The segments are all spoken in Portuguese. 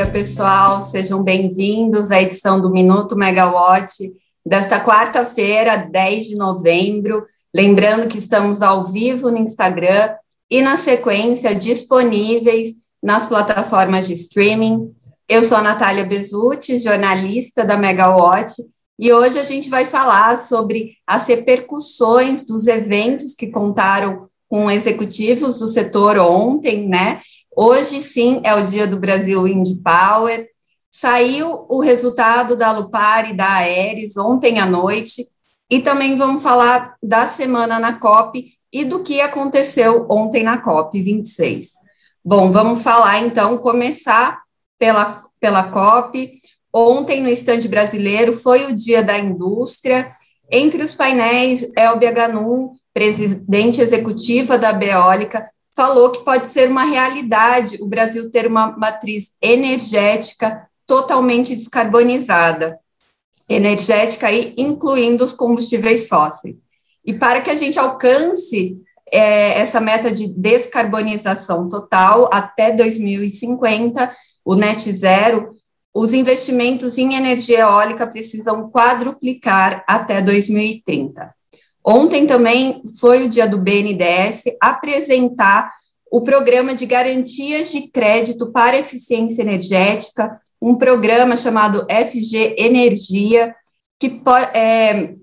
dia, pessoal. Sejam bem-vindos à edição do Minuto Megawatt desta quarta-feira, 10 de novembro. Lembrando que estamos ao vivo no Instagram e, na sequência, disponíveis nas plataformas de streaming. Eu sou a Natália Bezutti, jornalista da Megawatt, e hoje a gente vai falar sobre as repercussões dos eventos que contaram com executivos do setor ontem, né? Hoje sim é o dia do Brasil Wind Power. Saiu o resultado da Lupar e da Aeres ontem à noite, e também vamos falar da semana na COP e do que aconteceu ontem na COP 26. Bom, vamos falar então, começar pela, pela COP. Ontem, no estande brasileiro, foi o dia da indústria. Entre os painéis, Elbia Ganum, presidente executiva da Beólica, falou que pode ser uma realidade o Brasil ter uma matriz energética totalmente descarbonizada, energética aí, incluindo os combustíveis fósseis. E para que a gente alcance é, essa meta de descarbonização total até 2050, o net zero, os investimentos em energia eólica precisam quadruplicar até 2030. Ontem também foi o dia do BNDES apresentar o programa de garantias de crédito para eficiência energética, um programa chamado FG Energia, que é,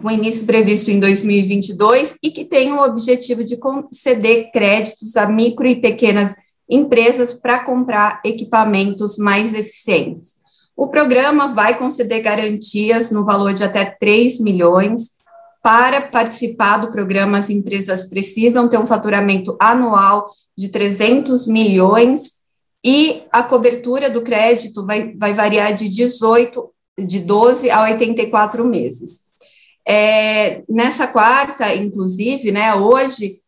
com início previsto em 2022 e que tem o objetivo de conceder créditos a micro e pequenas empresas para comprar equipamentos mais eficientes. O programa vai conceder garantias no valor de até 3 milhões para participar do programa, as empresas precisam ter um faturamento anual de 300 milhões e a cobertura do crédito vai, vai variar de 18, de 12 a 84 meses. É, nessa quarta, inclusive, né, hoje,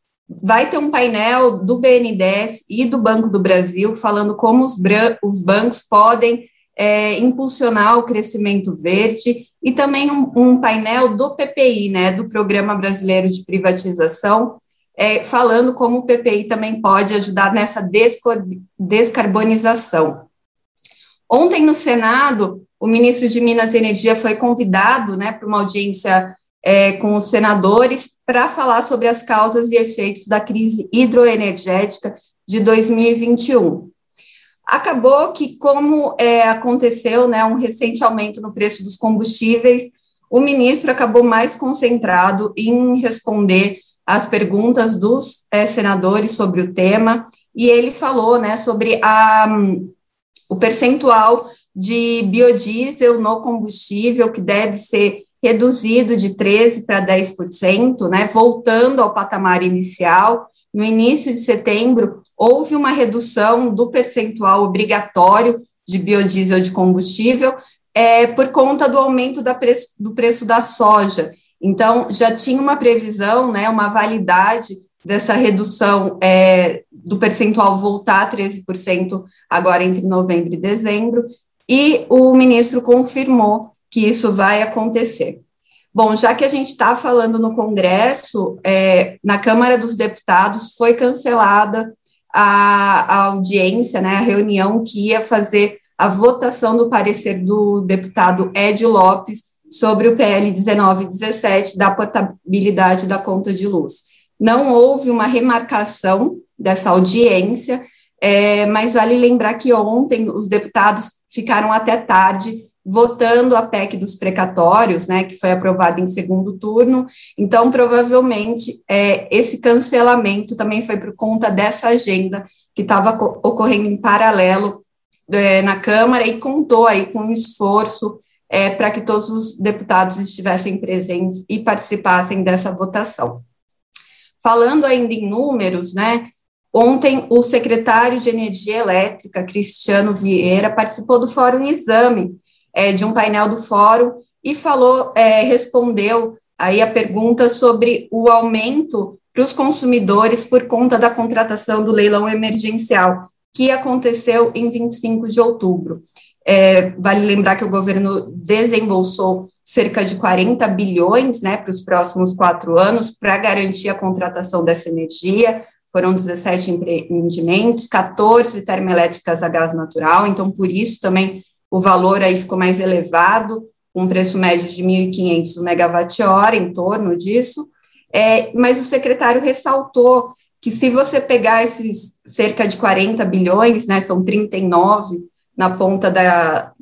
vai ter um painel do BNDES e do Banco do Brasil falando como os, os bancos podem é, impulsionar o crescimento verde e também um, um, painel do PPI, né, do Programa Brasileiro de Privatização, é, falando como o PPI também pode ajudar nessa descarbonização. Ontem no Senado, o ministro de Minas e Energia foi convidado, né, para uma audiência é, com os senadores para falar sobre as causas e efeitos da crise hidroenergética de 2021. Acabou que, como é, aconteceu né, um recente aumento no preço dos combustíveis, o ministro acabou mais concentrado em responder às perguntas dos é, senadores sobre o tema, e ele falou né, sobre a, o percentual de biodiesel no combustível que deve ser reduzido de 13% para 10%, né, voltando ao patamar inicial. No início de setembro, houve uma redução do percentual obrigatório de biodiesel de combustível é, por conta do aumento do preço da soja. Então, já tinha uma previsão, né, uma validade dessa redução é, do percentual voltar a 13% agora entre novembro e dezembro, e o ministro confirmou que isso vai acontecer. Bom, já que a gente está falando no Congresso, é, na Câmara dos Deputados foi cancelada a, a, audiência, né, a reunião que ia fazer a votação do parecer do deputado Ed Lopes sobre o PL 1917 da portabilidade da conta de luz. Não houve uma remarcação dessa audiência, é, mas vale lembrar que ontem os deputados ficaram até tarde votando a PEC dos precatórios, né, que foi aprovada em segundo turno. Então, provavelmente, é, esse cancelamento também foi por conta dessa agenda que estava ocorrendo em paralelo é, na Câmara e contou aí com um esforço é, para que todos os deputados estivessem presentes e participassem dessa votação. Falando ainda em números, né, Ontem, o secretário de Energia Elétrica, Cristiano Vieira, participou do Fórum Exame, é, de um painel do fórum e falou, é, respondeu aí a pergunta sobre o aumento para os consumidores por conta da contratação do leilão emergencial, que aconteceu em 25 de outubro. É, vale lembrar que o governo desembolsou cerca de 40 bilhões né, para os próximos quatro anos para garantir a contratação dessa energia. foram 17 empreendimentos, 14 termoelétricas a gás natural, então por isso também o valor aí ficou mais elevado, um preço médio de 1.500 megawatt-hora, em torno disso, é, mas o secretário ressaltou que se você pegar esses cerca de 40 bilhões, né, são 39 na ponta da,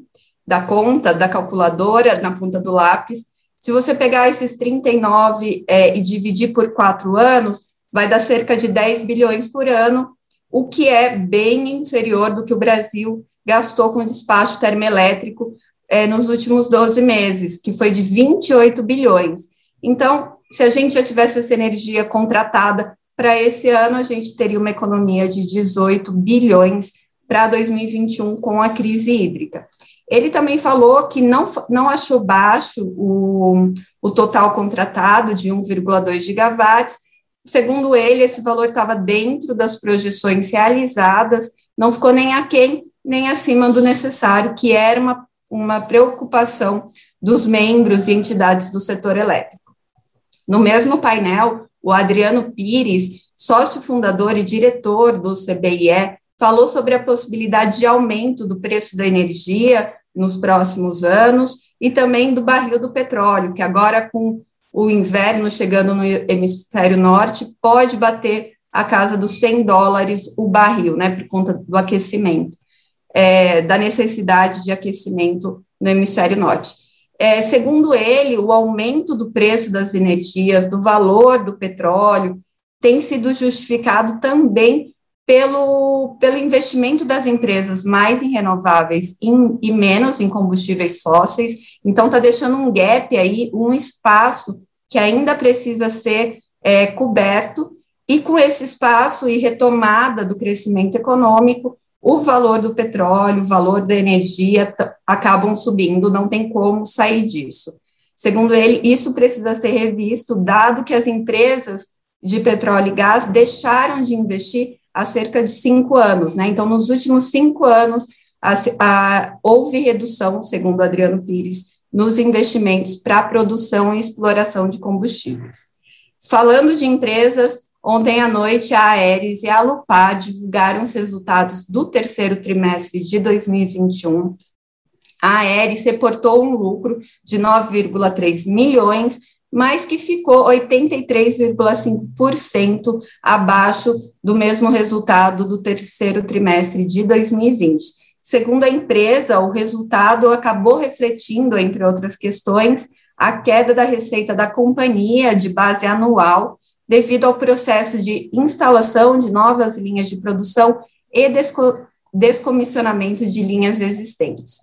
da conta, da calculadora, na ponta do lápis, se você pegar esses 39 é, e dividir por quatro anos, vai dar cerca de 10 bilhões por ano, o que é bem inferior do que o Brasil gastou com despacho termoelétrico é, nos últimos 12 meses, que foi de 28 bilhões. Então, se a gente já tivesse essa energia contratada para esse ano, a gente teria uma economia de 18 bilhões para 2021 com a crise hídrica. Ele também falou que não, não achou baixo o, o total contratado de 1,2 gigawatts. Segundo ele, esse valor estava dentro das projeções realizadas, não ficou nem aquém nem acima do necessário, que era uma, uma preocupação dos membros e entidades do setor elétrico. No mesmo painel, o Adriano Pires, sócio fundador e diretor do CBIE, falou sobre a possibilidade de aumento do preço da energia nos próximos anos e também do barril do petróleo, que agora com o inverno chegando no hemisfério norte pode bater a casa dos 100 dólares o barril, né, por conta do aquecimento é, da necessidade de aquecimento no hemisfério norte. É, segundo ele, o aumento do preço das energias, do valor do petróleo, tem sido justificado também pelo, pelo investimento das empresas mais em renováveis em, e menos em combustíveis fósseis. Então, está deixando um gap aí, um espaço que ainda precisa ser é, coberto. E com esse espaço e retomada do crescimento econômico, o valor do petróleo, o valor da energia acabam subindo, não tem como sair disso. Segundo ele, isso precisa ser revisto, dado que as empresas de petróleo e gás deixaram de investir há cerca de cinco anos, né? Então, nos últimos cinco anos, a, a, houve redução, segundo Adriano Pires, nos investimentos para produção e exploração de combustíveis. Falando de empresas, Ontem à noite, a Aeres e a Lupar divulgaram os resultados do terceiro trimestre de 2021. A Aeres reportou um lucro de 9,3 milhões, mas que ficou 83,5% abaixo do mesmo resultado do terceiro trimestre de 2020. Segundo a empresa, o resultado acabou refletindo, entre outras questões, a queda da receita da companhia de base anual devido ao processo de instalação de novas linhas de produção e desco descomissionamento de linhas existentes.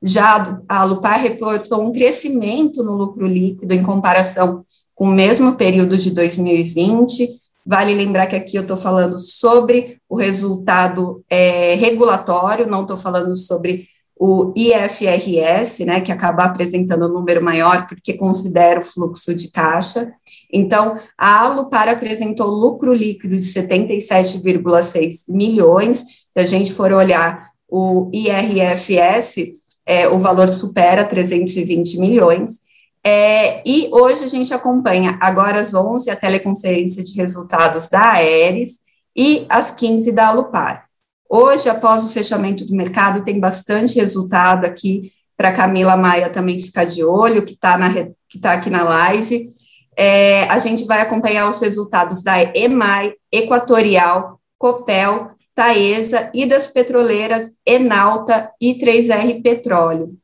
Já a Lupar reportou um crescimento no lucro líquido em comparação com o mesmo período de 2020. Vale lembrar que aqui eu estou falando sobre o resultado é, regulatório, não estou falando sobre o IFRS, né, que acaba apresentando um número maior porque considera o fluxo de caixa. Então, a Alupar apresentou lucro líquido de 77,6 milhões. Se a gente for olhar o IRFS, é, o valor supera 320 milhões. É, e hoje a gente acompanha, agora às 11, a teleconferência de resultados da Aeres e às 15 da Alupar. Hoje, após o fechamento do mercado, tem bastante resultado aqui para Camila Maia também ficar de olho, que está tá aqui na live. É, a gente vai acompanhar os resultados da EMAI, Equatorial, Copel, Taesa e das petroleiras Enalta e 3R Petróleo.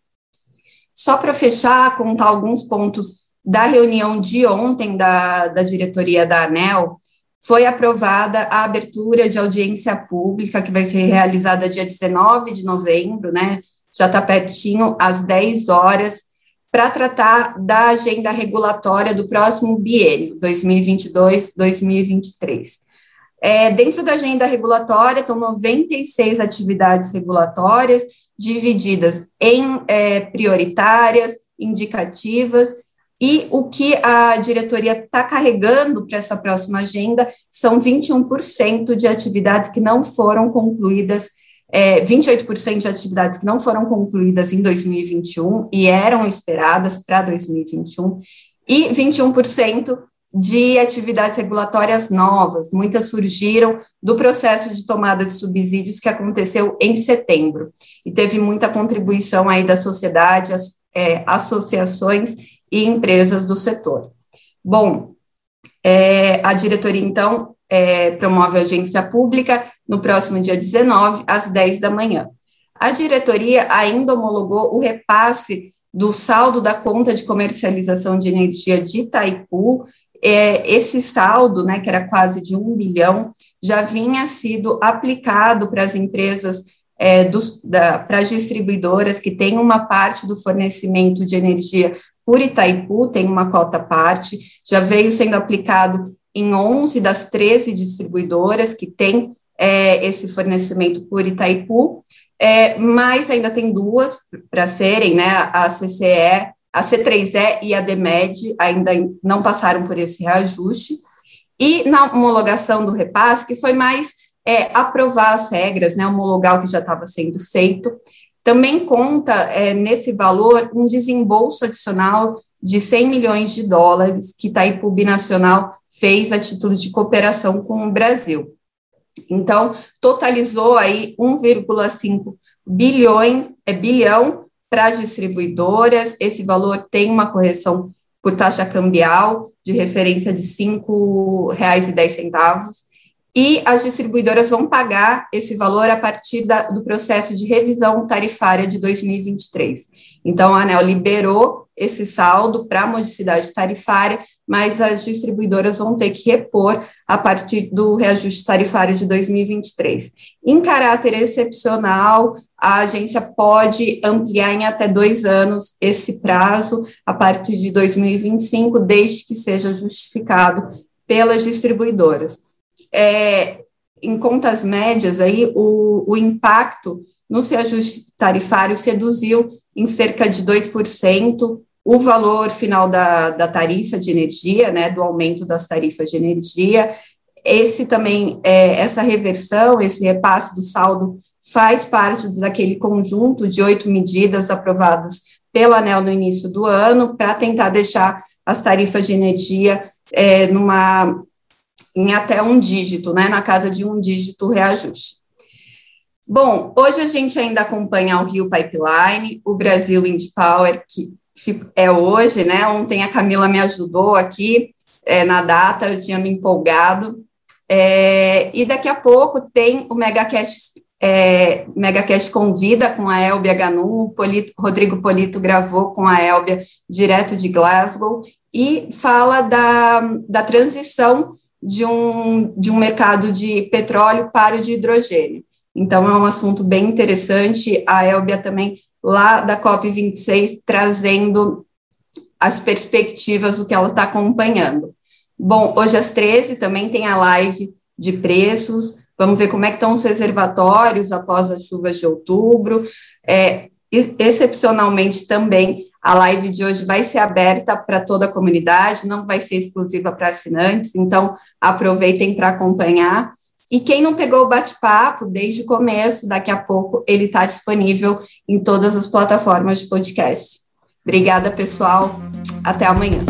Só para fechar, contar alguns pontos da reunião de ontem da, da diretoria da ANEL, foi aprovada a abertura de audiência pública, que vai ser realizada dia 19 de novembro, né? Já está pertinho, às 10 horas, para tratar da agenda regulatória do próximo biênio, 2022-2023. É, dentro da agenda regulatória estão 96 atividades regulatórias, divididas em é, prioritárias, indicativas, e o que a diretoria está carregando para essa próxima agenda são 21% de atividades que não foram concluídas é, 28% de atividades que não foram concluídas em 2021 e eram esperadas para 2021, e 21% de atividades regulatórias novas, muitas surgiram do processo de tomada de subsídios que aconteceu em setembro, e teve muita contribuição aí da sociedade, as, é, associações e empresas do setor. Bom, é, a diretoria, então, é, promove audiência pública no próximo dia 19, às 10 da manhã. A diretoria ainda homologou o repasse do saldo da conta de comercialização de energia de Itaipu. É, esse saldo, né, que era quase de um bilhão, já vinha sido aplicado para as empresas, é, para as distribuidoras que têm uma parte do fornecimento de energia por Itaipu, tem uma cota parte, já veio sendo aplicado em 11 das 13 distribuidoras que têm é, esse fornecimento por Itaipu, é, mas ainda tem duas para serem, né, a CCE, a C3E e a DEMED ainda não passaram por esse reajuste, e na homologação do repasse, que foi mais é, aprovar as regras, né, homologar o que já estava sendo feito, também conta é, nesse valor um desembolso adicional de 100 milhões de dólares que Itaipu Binacional fez a título de cooperação com o Brasil. Então, totalizou aí 1,5 bilhões, é bilhão para as distribuidoras. Esse valor tem uma correção por taxa cambial de referência de R$ 5,10 e as distribuidoras vão pagar esse valor a partir da, do processo de revisão tarifária de 2023. Então, a ANEL liberou esse saldo para a modicidade tarifária, mas as distribuidoras vão ter que repor a partir do reajuste tarifário de 2023. Em caráter excepcional, a agência pode ampliar em até dois anos esse prazo a partir de 2025, desde que seja justificado pelas distribuidoras é, em contas médias, aí, o, o impacto no reajuste tarifário se reduziu em cerca de 2%, o valor final da, da tarifa de energia, né, do aumento das tarifas de energia. Esse também, é, essa reversão, esse repasse do saldo faz parte daquele conjunto de oito medidas aprovadas pela ANEL no início do ano para tentar deixar as tarifas de energia é, numa em até um dígito, né, na casa de um dígito reajuste. Bom, hoje a gente ainda acompanha o Rio Pipeline, o Brasil Wind Power, que é hoje, né? Ontem a Camila me ajudou aqui é, na data, eu tinha me empolgado. É, e daqui a pouco tem o MegaCast, é, MegaCast Convida com a Elbia Ganum, o Polito, Rodrigo Polito gravou com a Elbia direto de Glasgow, e fala da, da transição de um, de um mercado de petróleo para o de hidrogênio. Então, é um assunto bem interessante. A Elbia também, lá da COP26, trazendo as perspectivas do que ela está acompanhando. Bom, hoje às 13 também tem a live de preços. Vamos ver como é que estão os reservatórios após as chuvas de outubro. É, excepcionalmente também a live de hoje vai ser aberta para toda a comunidade, não vai ser exclusiva para assinantes, então aproveitem para acompanhar. E quem não pegou o bate-papo desde o começo, daqui a pouco ele está disponível em todas as plataformas de podcast. Obrigada, pessoal. Até amanhã.